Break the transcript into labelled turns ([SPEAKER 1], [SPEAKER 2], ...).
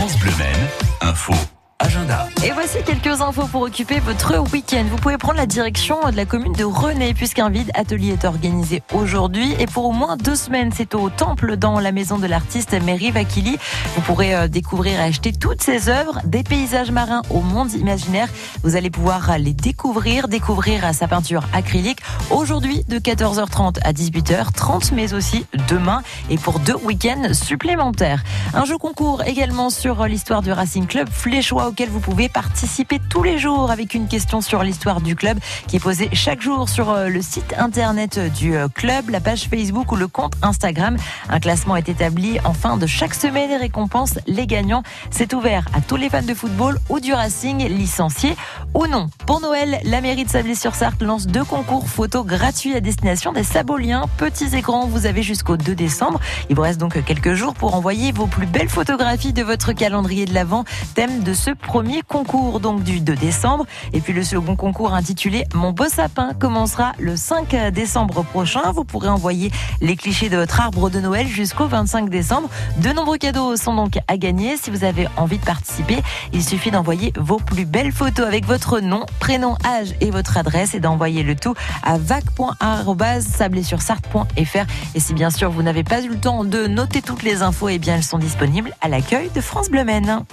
[SPEAKER 1] France info agenda.
[SPEAKER 2] Et voici quelques infos pour occuper votre week-end. Vous pouvez prendre la direction de la commune de René puisqu'un vide atelier est organisé aujourd'hui et pour au moins deux semaines. C'est au Temple dans la maison de l'artiste Mary Vakili. Vous pourrez euh, découvrir et acheter toutes ses œuvres, des paysages marins au monde imaginaire. Vous allez pouvoir les découvrir, découvrir sa peinture acrylique aujourd'hui de 14h30 à 18h30 mais aussi demain et pour deux week-ends supplémentaires. Un jeu concours également sur l'histoire du Racing Club Fléchois auquel vous pouvez participer tous les jours avec une question sur l'histoire du club qui est posée chaque jour sur euh, le site internet du euh, club, la page Facebook ou le compte Instagram. Un classement est établi en fin de chaque semaine et récompense les gagnants. C'est ouvert à tous les fans de football ou du Racing, licenciés ou non. Pour Noël, la mairie de Sablé-sur-Sarthe lance deux concours photos gratuits à destination des Saboliens, petits et grands. Vous avez jusqu'au 2 décembre. Il vous reste donc quelques jours pour envoyer vos plus belles photographies de votre calendrier de l'Avent, thème de ce premier concours donc du 2 décembre. Et puis le second concours intitulé Mon beau sapin commencera le 5 décembre prochain. Vous pourrez envoyer les clichés de votre arbre de Noël jusqu'au 25 décembre. De nombreux cadeaux sont donc à gagner. Si vous avez envie de participer, il suffit d'envoyer vos plus belles photos avec votre nom, prénom, âge et votre adresse et d'envoyer le tout à vac.sablé-sur-sarthe.fr. Et si bien sûr vous n'avez pas eu le temps de noter toutes les infos, eh bien elles sont disponibles à l'accueil de France Bleu Maine.